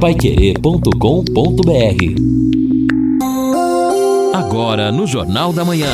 paiquerê.com.br Agora no Jornal da Manhã.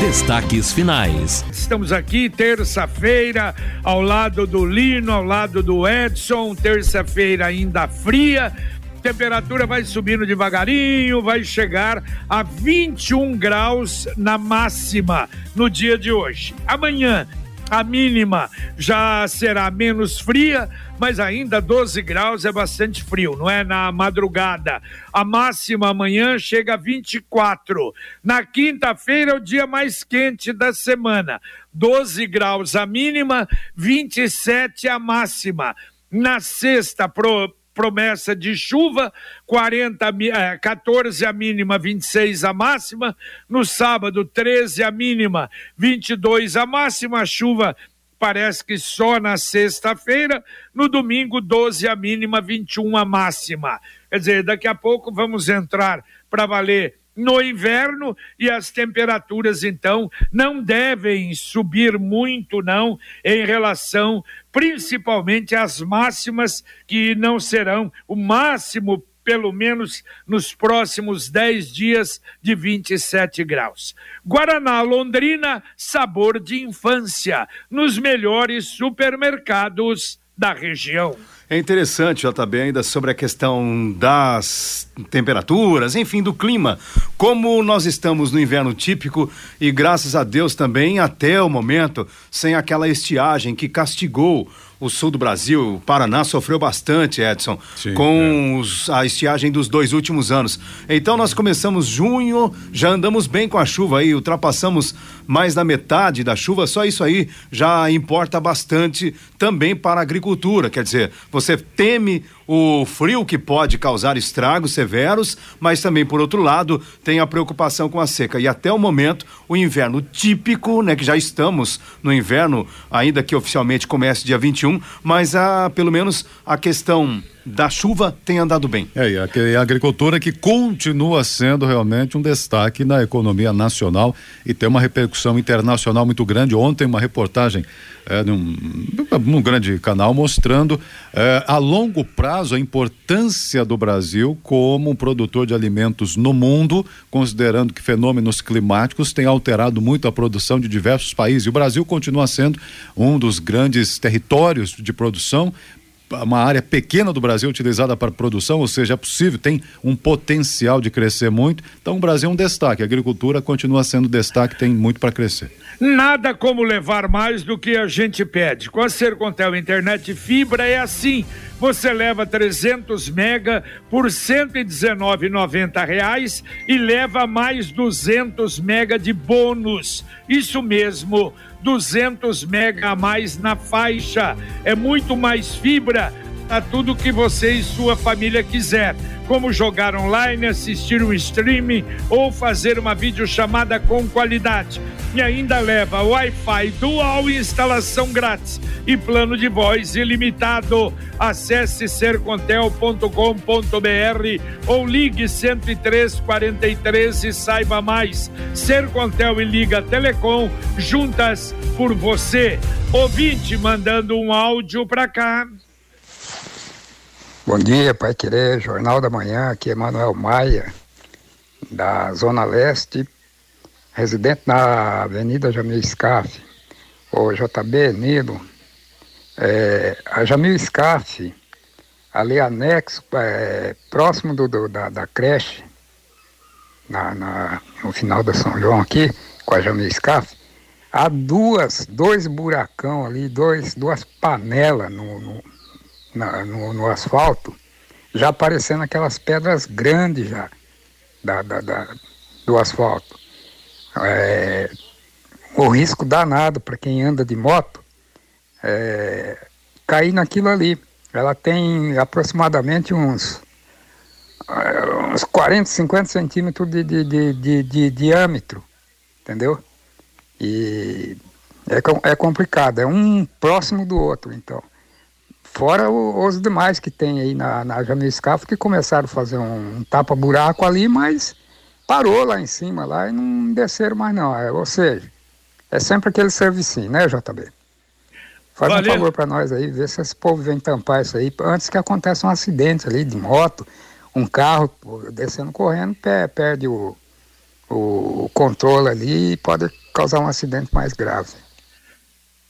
Destaques finais. Estamos aqui terça-feira, ao lado do Lino, ao lado do Edson, terça-feira ainda fria. Temperatura vai subindo devagarinho, vai chegar a 21 graus na máxima no dia de hoje. Amanhã a mínima já será menos fria, mas ainda 12 graus é bastante frio, não é? Na madrugada. A máxima amanhã chega a 24. Na quinta-feira é o dia mais quente da semana. 12 graus a mínima, 27 a máxima. Na sexta, pro, promessa de chuva, 40, 14 a mínima, 26 a máxima. No sábado, 13 a mínima, 22 a máxima. A chuva parece que só na sexta-feira. No domingo, 12 a mínima, 21 a máxima. Quer dizer, daqui a pouco vamos entrar para valer no inverno e as temperaturas então não devem subir muito não em relação principalmente às máximas que não serão o máximo pelo menos nos próximos 10 dias de 27 graus. Guaraná Londrina, sabor de infância, nos melhores supermercados da região. É interessante, JB, ainda sobre a questão das temperaturas, enfim, do clima. Como nós estamos no inverno típico e graças a Deus também, até o momento, sem aquela estiagem que castigou o sul do Brasil, o Paraná sofreu bastante, Edson, Sim, com é. os, a estiagem dos dois últimos anos. Então nós começamos junho, já andamos bem com a chuva aí, ultrapassamos mais da metade da chuva, só isso aí já importa bastante também para a agricultura. Quer dizer, você teme o frio que pode causar estragos severos, mas também, por outro lado, tem a preocupação com a seca. E até o momento, o inverno típico, né, que já estamos no inverno, ainda que oficialmente comece dia 21, mas a, pelo menos a questão da chuva tem andado bem. É, e a, agricultura que continua sendo realmente um destaque na economia nacional e tem uma repercussão internacional muito grande. Ontem, uma reportagem é, num, num grande canal mostrando é, a longo prazo a importância do Brasil como um produtor de alimentos no mundo, considerando que fenômenos climáticos têm alterado muito a produção de diversos países. E o Brasil continua sendo um dos grandes territórios de produção, uma área pequena do Brasil utilizada para produção, ou seja, é possível, tem um potencial de crescer muito. Então o Brasil é um destaque, a agricultura continua sendo destaque, tem muito para crescer. Nada como levar mais do que a gente pede. Com a Sercontel Internet Fibra é assim. Você leva 300 mega por 119,90 reais e leva mais 200 mega de bônus. Isso mesmo 200 mega a mais na faixa. É muito mais fibra a tudo que você e sua família quiser, como jogar online, assistir um streaming ou fazer uma videochamada com qualidade. E ainda leva Wi-Fi dual instalação grátis e plano de voz ilimitado. Acesse sercontel.com.br ou ligue 10343 e saiba mais. Sercontel e Liga Telecom juntas por você. Ouvinte mandando um áudio para cá. Bom dia, Pai Querer, Jornal da Manhã, aqui é Manuel Maia, da Zona Leste, residente na Avenida Jamil Scaff, o JB Nilo. É, a Jamil Scaff, ali anexo, é, próximo do, do, da, da creche, na, na, no final da São João aqui, com a Jamil Scaff, há duas, dois buracão ali, dois, duas panelas no, no na, no, no, asfalto, já aparecendo aquelas pedras grandes já da, da, da do asfalto. É, o risco danado para quem anda de moto é, cair naquilo ali. Ela tem aproximadamente uns, é, uns 40, 50 centímetros de, de, de, de, de diâmetro, entendeu? E é, é complicado, é um próximo do outro, então. Fora o, os demais que tem aí na, na Jamil Scafo que começaram a fazer um, um tapa-buraco ali, mas parou lá em cima lá e não desceram mais não. É, ou seja, é sempre aquele servicinho, né, JB? Faz Valeu. um favor para nós aí, vê se esse povo vem tampar isso aí, antes que aconteça um acidente ali de moto, um carro descendo correndo, perde o, o controle ali e pode causar um acidente mais grave.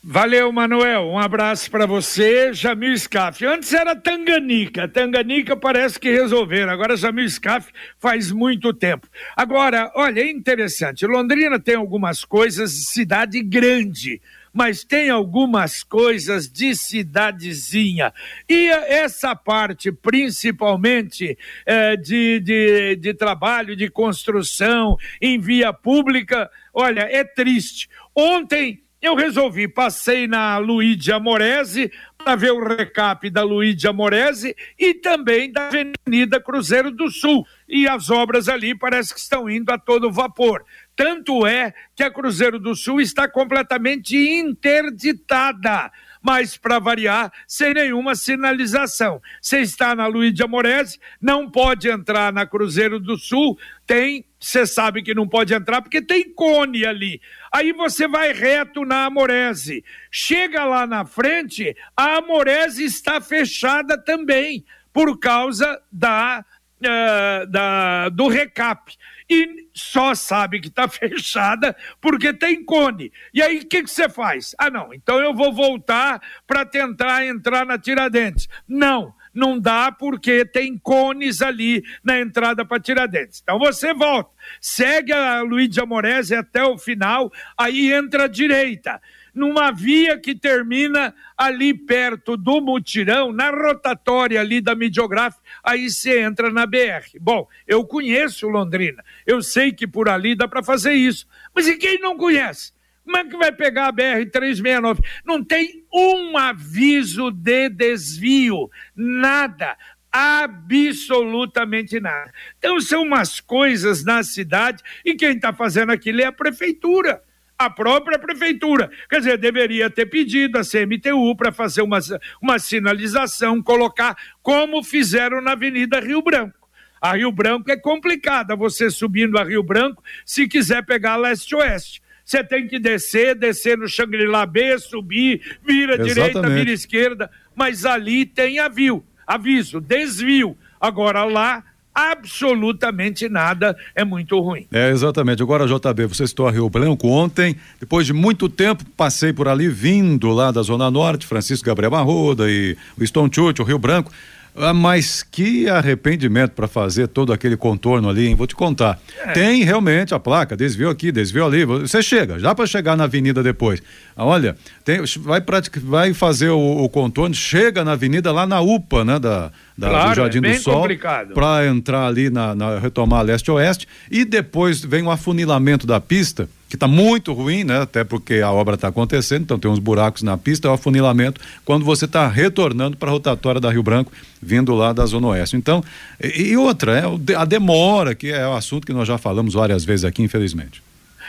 Valeu, Manuel. Um abraço para você, Jamil Scaff. Antes era Tanganica. Tanganica parece que resolveram. Agora Jamil Scaff faz muito tempo. Agora, olha, é interessante. Londrina tem algumas coisas de cidade grande mas tem algumas coisas de cidadezinha. E essa parte, principalmente é, de, de, de trabalho, de construção em via pública, olha, é triste. Ontem eu resolvi, passei na Luíde Amorese para ver o recap da Luíde Amorese e também da Avenida Cruzeiro do Sul. E as obras ali parece que estão indo a todo vapor. Tanto é que a Cruzeiro do Sul está completamente interditada mas para variar, sem nenhuma sinalização. Você está na Luiz de Amorese, não pode entrar na Cruzeiro do Sul, tem, você sabe que não pode entrar porque tem cone ali. Aí você vai reto na Amorese. Chega lá na frente, a Amorese está fechada também, por causa da, uh, da do recap e só sabe que está fechada porque tem cone. E aí o que você faz? Ah, não, então eu vou voltar para tentar entrar na Tiradentes. Não, não dá porque tem cones ali na entrada para Tiradentes. Então você volta, segue a Luiz de Amorese até o final, aí entra à direita numa via que termina ali perto do mutirão, na rotatória ali da Midiográfica, aí você entra na BR. Bom, eu conheço Londrina, eu sei que por ali dá para fazer isso. Mas e quem não conhece? Como é que vai pegar a BR-369? Não tem um aviso de desvio, nada absolutamente nada. Então são umas coisas na cidade e quem está fazendo aquilo é a prefeitura a própria prefeitura. Quer dizer, deveria ter pedido a CMTU para fazer uma, uma sinalização, colocar como fizeram na Avenida Rio Branco. A Rio Branco é complicada, você subindo a Rio Branco, se quiser pegar leste-oeste. Você tem que descer, descer no Xangri-Lá B, subir, vira Exatamente. direita, vira esquerda, mas ali tem aviso, aviso, desvio. Agora lá absolutamente nada é muito ruim. É, exatamente. Agora, JB, você estou a Rio Branco ontem, depois de muito tempo, passei por ali, vindo lá da Zona Norte, Francisco Gabriel Marroda e o Stone Church, o Rio Branco. Ah, mas que arrependimento para fazer todo aquele contorno ali, hein? Vou te contar. É. Tem realmente a placa, desviou aqui, desviou ali. Você chega, já para chegar na avenida depois. Ah, olha, tem, vai, vai fazer o, o, contorno, chega na avenida lá na UPA, né? Da, da claro, do Jardim é do Sol. Para entrar ali na, na retomar leste-oeste. E depois vem o afunilamento da pista que está muito ruim, né? Até porque a obra está acontecendo, então tem uns buracos na pista, é o afunilamento, quando você está retornando para a rotatória da Rio Branco, vindo lá da Zona Oeste. Então, e, e outra, é a demora, que é o assunto que nós já falamos várias vezes aqui, infelizmente.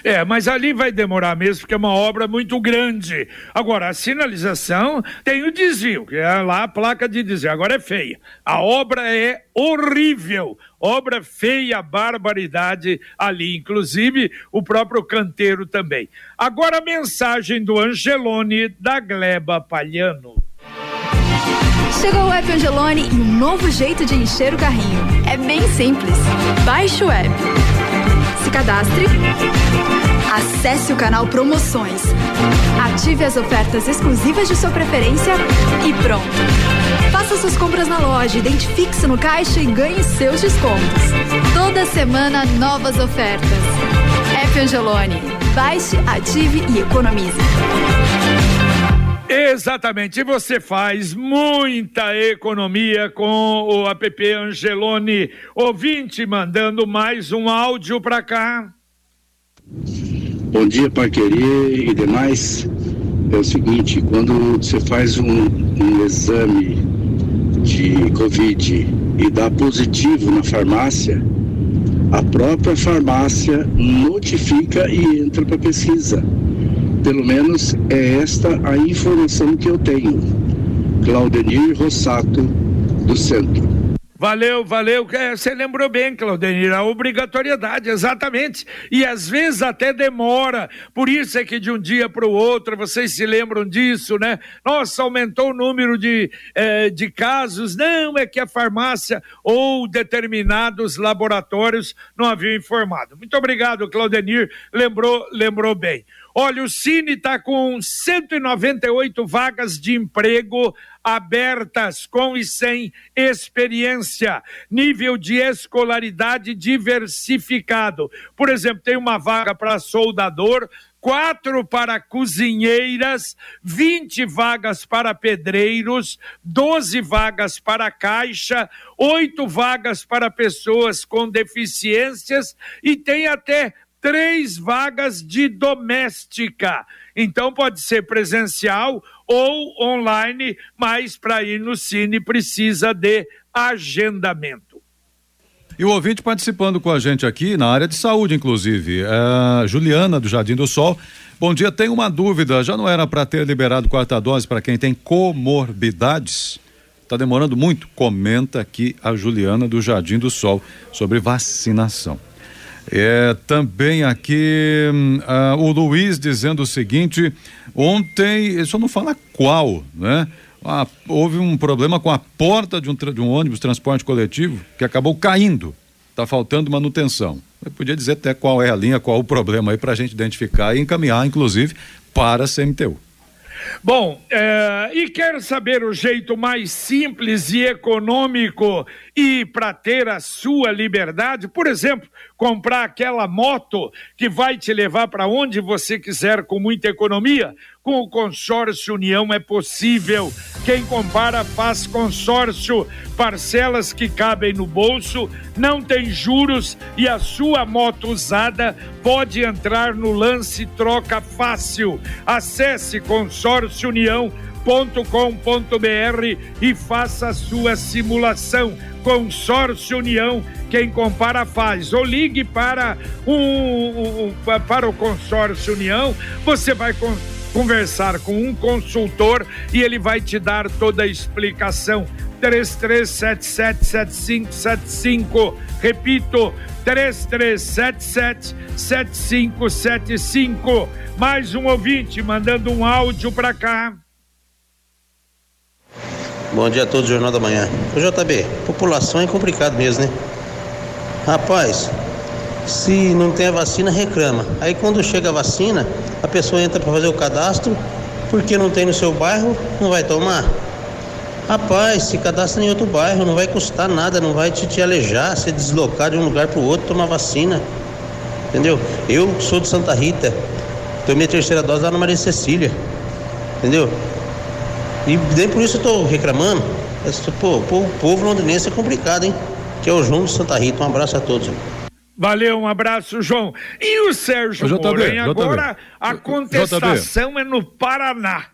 É, mas ali vai demorar mesmo, porque é uma obra muito grande. Agora, a sinalização tem o desvio, que é lá a placa de desvio. Agora é feia. A obra é horrível. Obra feia, barbaridade ali. Inclusive, o próprio canteiro também. Agora a mensagem do Angelone da Gleba Palhano. Chegou o app Angelone e um novo jeito de encher o carrinho. É bem simples. Baixe o app. Se cadastre Acesse o canal Promoções. Ative as ofertas exclusivas de sua preferência e pronto. Faça suas compras na loja, identifique-se no caixa e ganhe seus descontos. Toda semana, novas ofertas. F Angelone. Baixe, ative e economize. Exatamente, e você faz muita economia com o app Angelone. Ouvinte mandando mais um áudio para cá. Bom dia, parqueria e demais. É o seguinte, quando você faz um, um exame de Covid e dá positivo na farmácia, a própria farmácia notifica e entra para pesquisa. Pelo menos é esta a informação que eu tenho. Claudenir Rossato, do Centro. Valeu, valeu. É, você lembrou bem, Claudenir, a obrigatoriedade, exatamente. E às vezes até demora. Por isso é que de um dia para o outro, vocês se lembram disso, né? Nossa, aumentou o número de, eh, de casos. Não, é que a farmácia ou determinados laboratórios não haviam informado. Muito obrigado, Claudenir. Lembrou, lembrou bem. Olha, o Cine está com 198 vagas de emprego abertas com e sem experiência, nível de escolaridade diversificado. Por exemplo, tem uma vaga para soldador, quatro para cozinheiras, 20 vagas para pedreiros, 12 vagas para caixa, oito vagas para pessoas com deficiências e tem até três vagas de doméstica. Então pode ser presencial ou online, mas para ir no Cine precisa de agendamento. E o ouvinte participando com a gente aqui na área de saúde, inclusive, é Juliana do Jardim do Sol. Bom dia, tenho uma dúvida. Já não era para ter liberado quarta dose para quem tem comorbidades? Está demorando muito? Comenta aqui a Juliana do Jardim do Sol sobre vacinação. É, também aqui uh, o Luiz dizendo o seguinte: ontem, só não fala qual, né? Ah, houve um problema com a porta de um, de um ônibus transporte coletivo que acabou caindo. Está faltando manutenção. Eu podia dizer até qual é a linha, qual o problema aí para a gente identificar e encaminhar, inclusive, para a CMTU. Bom, é, e quer saber o jeito mais simples e econômico e para ter a sua liberdade? Por exemplo, comprar aquela moto que vai te levar para onde você quiser com muita economia? Com o consórcio União é possível. Quem compara faz consórcio, parcelas que cabem no bolso, não tem juros e a sua moto usada pode entrar no lance troca fácil. Acesse consórcio União com.br e faça a sua simulação. Consórcio União, quem compara faz. Ou ligue para, um, um, para o Consórcio União, você vai conversar com um consultor e ele vai te dar toda a explicação. 33777575. Repito, 33777575. Mais um ouvinte mandando um áudio para cá. Bom dia a todos, Jornal da Manhã. O JB, população é complicado mesmo, né? Rapaz, se não tem a vacina, reclama. Aí quando chega a vacina, a pessoa entra para fazer o cadastro, porque não tem no seu bairro, não vai tomar. Rapaz, se cadastra em outro bairro, não vai custar nada, não vai te, te alejar, se deslocar de um lugar para o outro, tomar vacina. Entendeu? Eu sou de Santa Rita, tomei a terceira dose lá na Maria Cecília. Entendeu? E nem por isso eu tô reclamando. Pô, o povo londinense é complicado, hein? Que é o João de Santa Rita. Um abraço a todos. Valeu, um abraço, João. E o Sérgio JB, Moura, agora a contestação é no Paraná.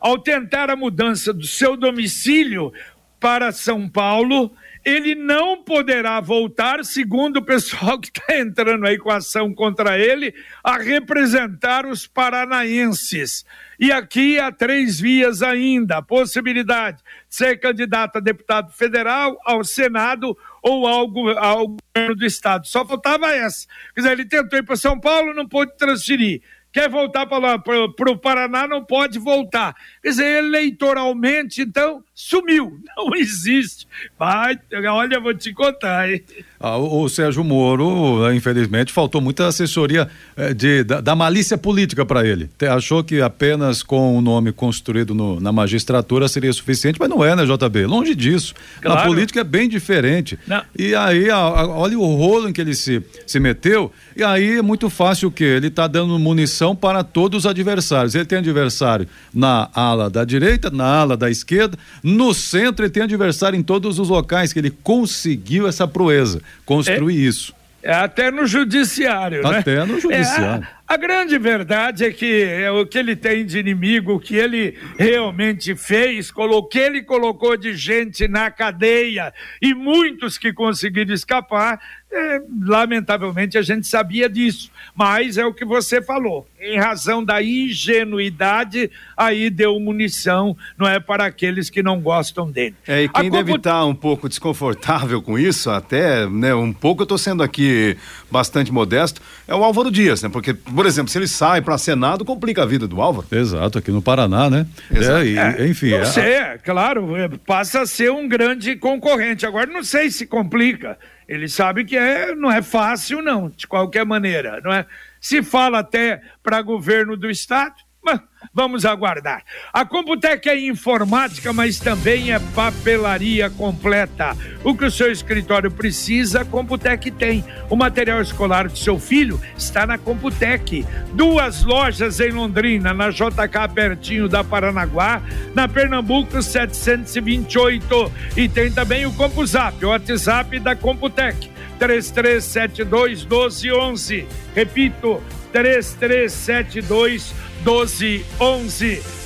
Ao tentar a mudança do seu domicílio para São Paulo, ele não poderá voltar, segundo o pessoal que está entrando aí com ação contra ele, a representar os paranaenses. E aqui há três vias ainda: possibilidade de ser candidato a deputado federal, ao Senado ou ao, ao governo do Estado. Só faltava essa. Quer dizer, ele tentou ir para São Paulo, não pôde transferir quer voltar para o Paraná, não pode voltar. Quer dizer, eleitoralmente, então, sumiu, não existe. Vai, olha, vou te contar, hein? Ah, o, o, Sérgio Moro, infelizmente, faltou muita assessoria eh, de, da, da, malícia política para ele. Achou que apenas com o nome construído no, na magistratura seria suficiente, mas não é, né, JB? Longe disso. Claro. Na política é bem diferente. Não. E aí, a, a, olha o rolo em que ele se, se meteu, e aí é muito fácil o quê? Ele está dando munição para todos os adversários. Ele tem adversário na ala da direita, na ala da esquerda, no centro, ele tem adversário em todos os locais que ele conseguiu essa proeza construir é, isso. É até no judiciário, até né? Até no judiciário. É, a, a, grande verdade é que é o que ele tem de inimigo, o que ele realmente fez, o que ele colocou de gente na cadeia e muitos que conseguiram escapar, É, lamentavelmente a gente sabia disso, mas é o que você falou. Em razão da ingenuidade, aí deu munição, não é para aqueles que não gostam dele. É, e quem deve estar tá um pouco desconfortável com isso, até, né, um pouco eu estou sendo aqui bastante modesto, é o Álvaro Dias, né? Porque, por exemplo, se ele sai para Senado, complica a vida do Álvaro. Exato, aqui no Paraná, né? Exato. É, e, É, enfim. Não é- sei, é, claro, é, passa a ser um grande concorrente. Agora, não sei se complica. Ele sabe que é, não é fácil, não, de qualquer maneira, não é? Se fala até para governo do Estado, mas vamos aguardar. A Computec é informática, mas também é papelaria completa. O que o seu escritório precisa, a Computec tem. O material escolar do seu filho está na Computec. Duas lojas em Londrina, na JK pertinho da Paranaguá, na Pernambuco 728 e tem também o CompuZap, o WhatsApp da Computec. 3372 1211. Repito, 3372 1211.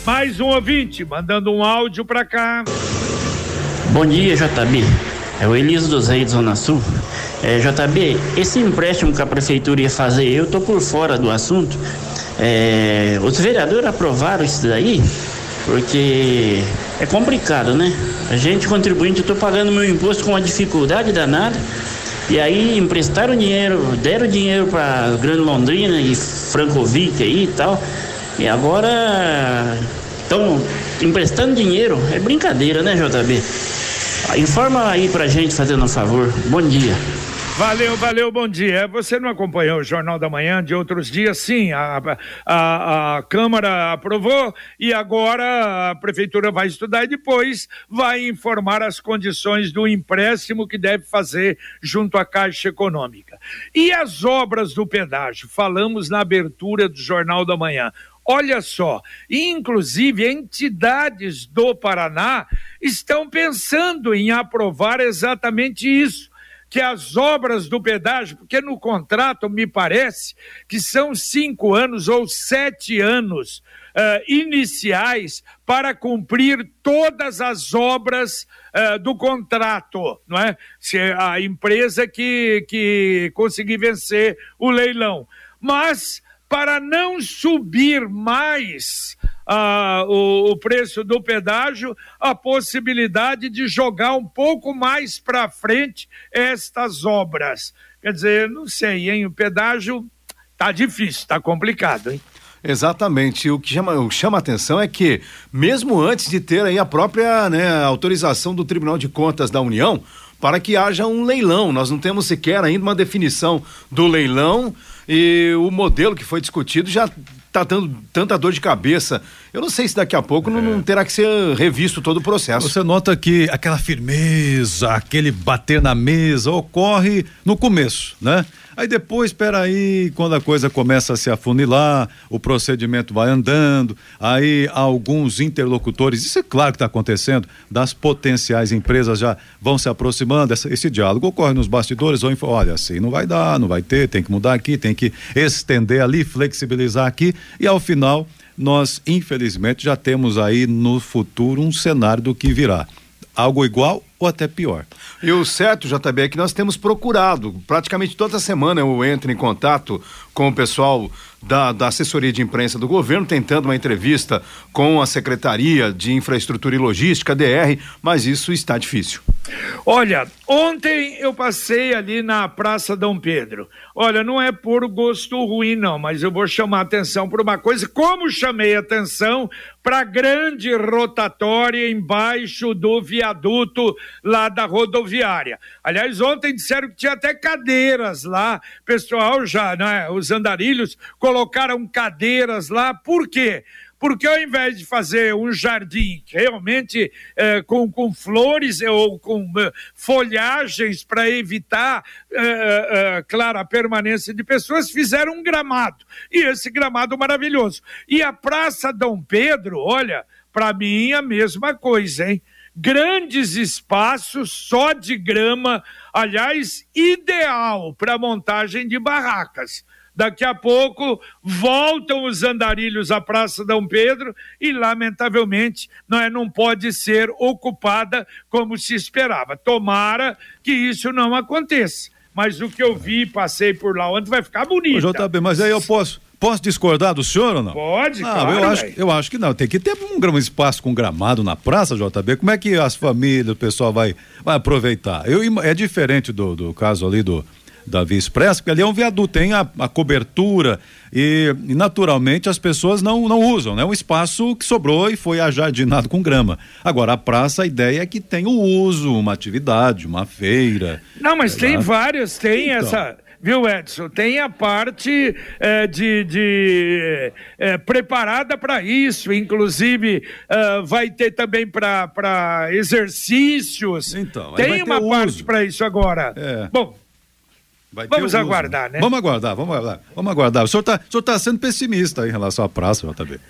Mais um ouvinte mandando um áudio para cá. Bom dia, JB. É o Elias dos Reis, Zona Sul. É, JB, esse empréstimo que a prefeitura ia fazer, eu tô por fora do assunto. É, os vereadores aprovaram isso daí porque é complicado, né? A gente, contribuinte, eu tô pagando meu imposto com uma dificuldade danada. E aí emprestaram dinheiro, deram dinheiro para Grande Londrina e Francovic aí e tal. E agora estão emprestando dinheiro. É brincadeira, né, JB? Informa aí pra gente, fazendo um favor. Bom dia. Valeu, valeu, bom dia. Você não acompanhou o Jornal da Manhã de outros dias? Sim, a, a, a Câmara aprovou e agora a Prefeitura vai estudar e depois vai informar as condições do empréstimo que deve fazer junto à Caixa Econômica. E as obras do pedágio? Falamos na abertura do Jornal da Manhã. Olha só, inclusive entidades do Paraná estão pensando em aprovar exatamente isso que as obras do pedágio, porque no contrato me parece que são cinco anos ou sete anos uh, iniciais para cumprir todas as obras uh, do contrato, não é? Se a empresa que, que conseguir vencer o leilão. Mas para não subir mais ah, o, o, preço do pedágio, a possibilidade de jogar um pouco mais para frente estas obras. Quer dizer, não sei, hein? O pedágio tá difícil, tá complicado, hein? Exatamente. O que chama, o que chama atenção é que, mesmo antes de ter aí a própria né, autorização do Tribunal de Contas da União, para que haja um leilão. Nós não temos sequer ainda uma definição do leilão e o modelo que foi discutido já está dando tanta dor de cabeça. Eu não sei se daqui a pouco é. não, não, terá que ser revisto todo o processo. Você nota que aquela firmeza, aquele bater na mesa ocorre no começo, né? Aí depois, espera aí, quando a coisa começa a se afunilar, o procedimento vai andando, aí alguns interlocutores, isso é claro que está acontecendo, das potenciais empresas já vão se aproximando, essa, esse diálogo ocorre nos bastidores, ou olha, assim não vai dar, não vai ter, tem que mudar aqui, tem que estender ali, flexibilizar aqui, e ao final nós, infelizmente, já temos aí no futuro um cenário do que virá. Algo igual ou até pior. E o certo, JB, é que nós temos procurado, praticamente toda semana eu entro em contato com o pessoal da, da assessoria de imprensa do governo, tentando uma entrevista com a Secretaria de Infraestrutura e Logística, DR, mas isso está difícil. Olha, ontem eu passei ali na Praça Dom Pedro. Olha, não é por gosto ruim, não, mas eu vou chamar atenção para uma coisa. Como chamei atenção para a grande rotatória embaixo do viaduto lá da rodoviária. Aliás, ontem disseram que tinha até cadeiras lá. Pessoal já, né? Os andarilhos colocaram cadeiras lá. Por quê? porque ao invés de fazer um jardim realmente eh, com, com flores ou com eh, folhagens para evitar, eh, claro, a permanência de pessoas, fizeram um gramado. E esse gramado maravilhoso. E a Praça Dom Pedro, olha, para mim a mesma coisa, hein? Grandes espaços só de grama, aliás, ideal para montagem de barracas. Daqui a pouco voltam os andarilhos à Praça Dom Pedro e, lamentavelmente, não, é, não pode ser ocupada como se esperava. Tomara que isso não aconteça. mas o que eu vi, passei por lá ontem, vai ficar bonito. JB, mas aí eu posso. Posso discordar do senhor ou não? Pode, ah, claro, eu acho, eu acho que não. Tem que ter um, um espaço com gramado na praça, JB. Como é que as famílias, o pessoal vai, vai aproveitar? Eu, é diferente do, do caso ali do, da Via Expressa, porque ali é um viaduto, tem a, a cobertura e, e, naturalmente as pessoas não, não usam, né? Um espaço que sobrou e foi ajardinado com grama. Agora, a praça, a ideia é que tem o uso, uma atividade, uma feira. Não, mas tem lá. várias, tem então. essa viu, Edson? Tem a parte é, de, de é, preparada para isso, inclusive uh, vai ter também para exercícios. Então, tem uma parte para isso agora. É. Bom. Vamos aguardar, né? Vamos aguardar, vamos aguardar. Vamos aguardar. O senhor está tá sendo pessimista em relação à praça, JB.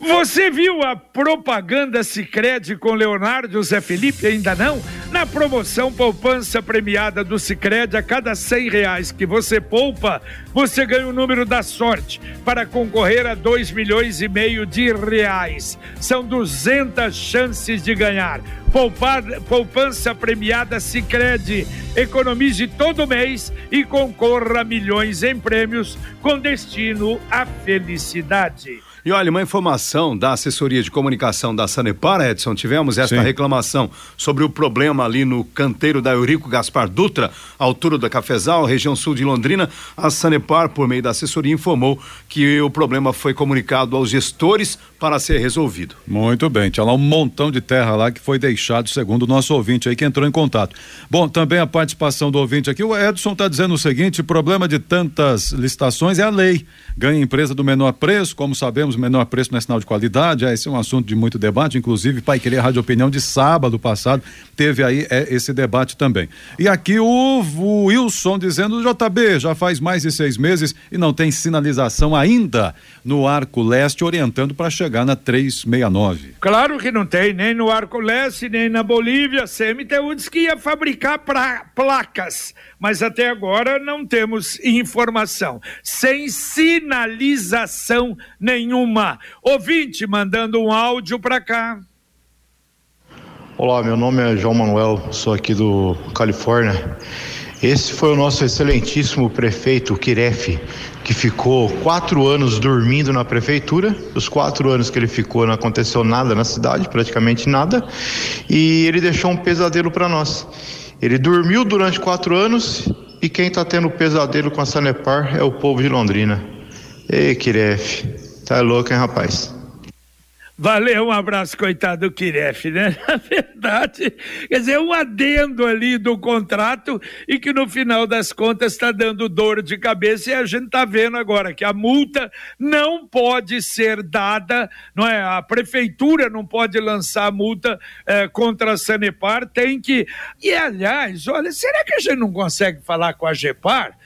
Você viu a propaganda Sicredi com Leonardo José Felipe? Ainda não? Na promoção poupança premiada do Sicredi, a cada cem reais que você poupa, você ganha o número da sorte para concorrer a dois milhões e meio de reais. São 200 chances de ganhar. Poupar, poupança premiada Sicredi. Economize todo mês e concorra a milhões em prêmios com destino à felicidade. E olha, uma informação da assessoria de comunicação da Sanepar, Edson, tivemos esta Sim. reclamação sobre o problema ali no canteiro da Eurico Gaspar Dutra, altura da Cafezal, região sul de Londrina. A Sanepar, por meio da assessoria, informou que o problema foi comunicado aos gestores para ser resolvido. Muito bem, tinha lá um montão de terra lá que foi deixado, segundo o nosso ouvinte aí que entrou em contato. Bom, também a participação do ouvinte aqui, o Edson está dizendo o seguinte: problema de tantas licitações é a lei. Ganha empresa do menor preço, como sabemos, menor preço não é sinal de qualidade. É, esse é um assunto de muito debate, inclusive, Pai Querer Rádio Opinião de sábado passado teve aí é, esse debate também. E aqui o, o Wilson dizendo: JB, já faz mais de seis meses e não tem sinalização ainda no Arco Leste, orientando para chegar na 369. Claro que não tem, nem no Arco Leste, nem na Bolívia. CMTU disse que ia fabricar pra, placas mas até agora não temos informação. Sem sinalização nenhuma. Ouvinte mandando um áudio para cá. Olá, meu nome é João Manuel, sou aqui do Califórnia. Esse foi o nosso excelentíssimo prefeito Kiref, que ficou quatro anos dormindo na prefeitura. Os quatro anos que ele ficou não aconteceu nada na cidade, praticamente nada, e ele deixou um pesadelo para nós. Ele dormiu durante quatro anos e quem está tendo pesadelo com a Sanepar é o povo de Londrina. Ei, Kiref, tá louco, hein, rapaz? Valeu, um abraço, coitado do Kiref, né? Na verdade, quer dizer, um adendo ali do contrato e que no final das contas está dando dor de cabeça e a gente está vendo agora que a multa não pode ser dada, não é? A prefeitura não pode lançar multa é, contra a Sanepar, tem que. E aliás, olha, será que a gente não consegue falar com a GEPAR?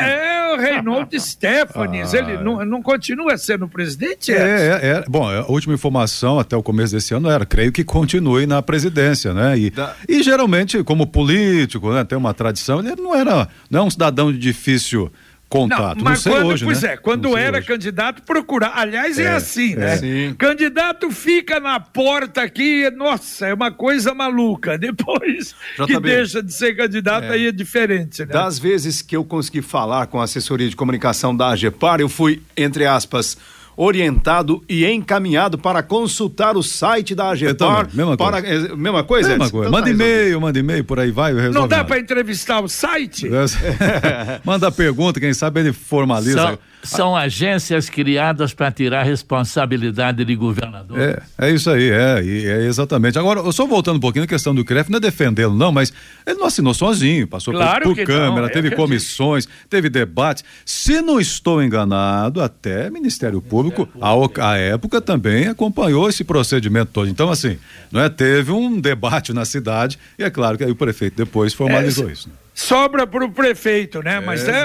É o Reinaldo Stefanes, ah, ele não, não continua sendo presidente? É, é, é, bom, a última informação até o começo desse ano era, creio que continue na presidência, né? E, da... e geralmente, como político, né, tem uma tradição, ele não era, não é um cidadão de difícil contato. Não, mas não quando, hoje, pois né? é, quando era hoje. candidato, procurar. Aliás, é, é assim, né? Sim. Candidato fica na porta aqui, nossa, é uma coisa maluca. Depois que deixa de ser candidato, é. aí é diferente, né? Das vezes que eu consegui falar com a assessoria de comunicação da AGEPAR, eu fui, entre aspas, orientado e encaminhado para consultar o site da AGEPAR. Mesma, para, coisa. É, mesma coisa? Mesma coisa. Então, manda tá e-mail, manda e-mail, por aí vai. Não dá para entrevistar o site? manda pergunta, quem sabe ele formaliza. São agências criadas para tirar responsabilidade de governador. É, é isso aí, é, é exatamente. Agora, só voltando um pouquinho na questão do CREF, não é defendê-lo, não, mas ele não assinou sozinho, passou claro por, por Câmara, não, teve comissões, teve debates. Se não estou enganado, até Ministério Público Público, a, a época também acompanhou esse procedimento todo. Então, assim, não é? teve um debate na cidade e é claro que aí o prefeito depois formalizou é, isso. Né? Sobra para o prefeito, né? É, Mas é,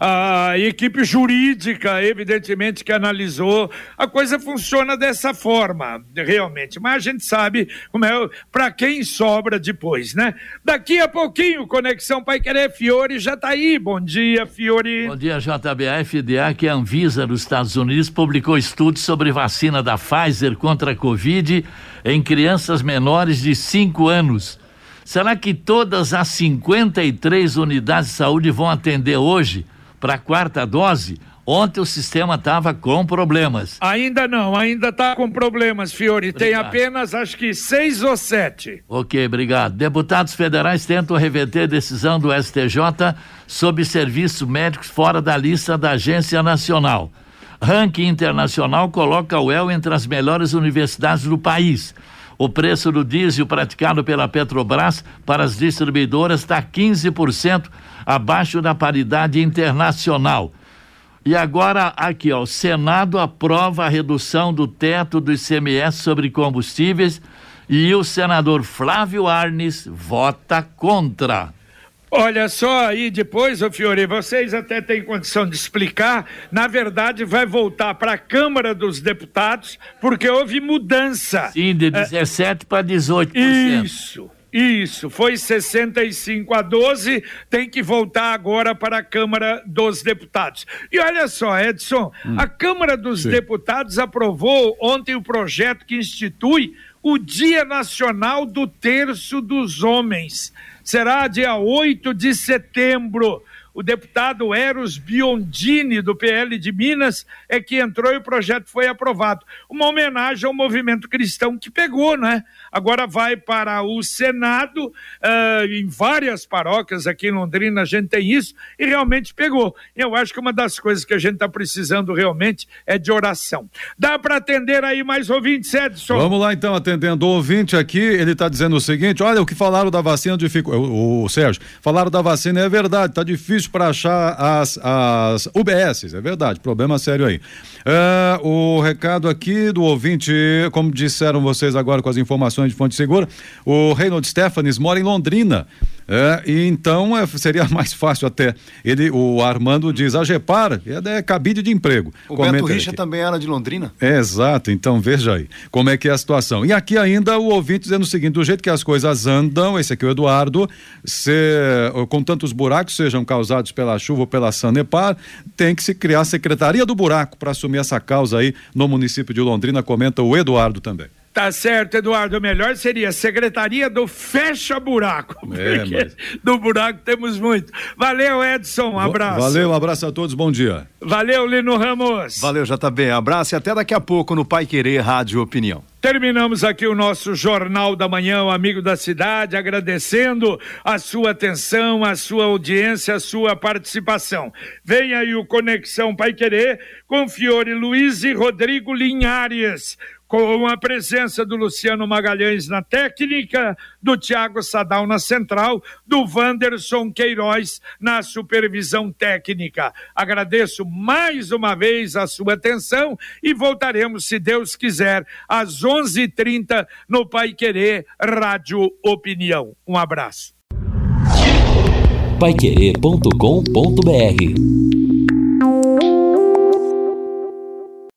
a, a, equipe jurídica, evidentemente, que analisou, a coisa funciona dessa forma, realmente. Mas a gente sabe como é, para quem sobra depois, né? Daqui a pouquinho, Conexão Pai Querer Fiore já está aí. Bom dia, Fiore. Bom dia, JBA, FDA, que a Anvisa dos Estados Unidos publicou estudos sobre vacina da Pfizer contra a Covid em crianças menores de 5 anos. Será que todas as 53 unidades de saúde vão atender hoje para a quarta dose? Ontem o sistema estava com problemas. Ainda não, ainda está com problemas, Fiore. Obrigado. Tem apenas, acho que, seis ou sete. Ok, obrigado. Deputados federais tentam reverter a decisão do STJ sobre serviços médicos fora da lista da Agência Nacional. Ranking internacional coloca a UEL entre as melhores universidades do país. O preço do diesel praticado pela Petrobras para as distribuidoras está 15% abaixo da paridade internacional. E agora aqui, ó, o Senado aprova a redução do teto do ICMS sobre combustíveis e o senador Flávio Arnes vota contra. Olha só aí depois, ô Fiore, vocês até têm condição de explicar. Na verdade, vai voltar para a Câmara dos Deputados, porque houve mudança. Sim, de 17 é... para 18%. Isso. Isso, foi 65 a 12, tem que voltar agora para a Câmara dos Deputados. E olha só, Edson, hum. a Câmara dos Sim. Deputados aprovou ontem o projeto que institui o Dia Nacional do Terço dos Homens. Será dia 8 de setembro o deputado Eros Biondini, do PL de Minas, é que entrou e o projeto foi aprovado. Uma homenagem ao movimento cristão que pegou, né? Agora vai para o Senado, uh, em várias paróquias aqui em Londrina a gente tem isso, e realmente pegou. Eu acho que uma das coisas que a gente está precisando realmente é de oração. Dá para atender aí mais ouvintes, Edson? Vamos lá então, atendendo o ouvinte aqui, ele está dizendo o seguinte: olha, o que falaram da vacina, o, o Sérgio, falaram da vacina, é verdade, está difícil para achar as, as UBS, é verdade, problema sério aí. Uh, o recado aqui do ouvinte, como disseram vocês agora com as informações de fonte segura, o Reynold Stefanes mora em Londrina. É, e então é, seria mais fácil até. Ele, o Armando diz: a Gepar é, é cabide de emprego. O Comenta Beto Richa aqui. também era de Londrina? É, exato, então veja aí como é que é a situação. E aqui ainda o ouvinte dizendo o seguinte: do jeito que as coisas andam, esse aqui é o Eduardo, se, com tantos buracos sejam causados pela chuva ou pela Sanepar, tem que se criar a Secretaria do Buraco para assumir essa causa aí no município de Londrina, comenta o Eduardo também. Tá certo, Eduardo. O melhor seria Secretaria do Fecha Buraco. É, porque mas... do buraco temos muito. Valeu, Edson. Um abraço. Valeu, um abraço a todos. Bom dia. Valeu, Lino Ramos. Valeu, JB. Abraço e até daqui a pouco no Pai Querer Rádio Opinião. Terminamos aqui o nosso Jornal da Manhã, o amigo da cidade, agradecendo a sua atenção, a sua audiência, a sua participação. Vem aí o Conexão Pai Querer com Fiore Luiz e Rodrigo Linhares com a presença do Luciano Magalhães na técnica, do Tiago Sadal na central, do Wanderson Queiroz na supervisão técnica. Agradeço mais uma vez a sua atenção e voltaremos, se Deus quiser, às 11:30 no Pai Querer Rádio Opinião. Um abraço. Paiquerê.com.br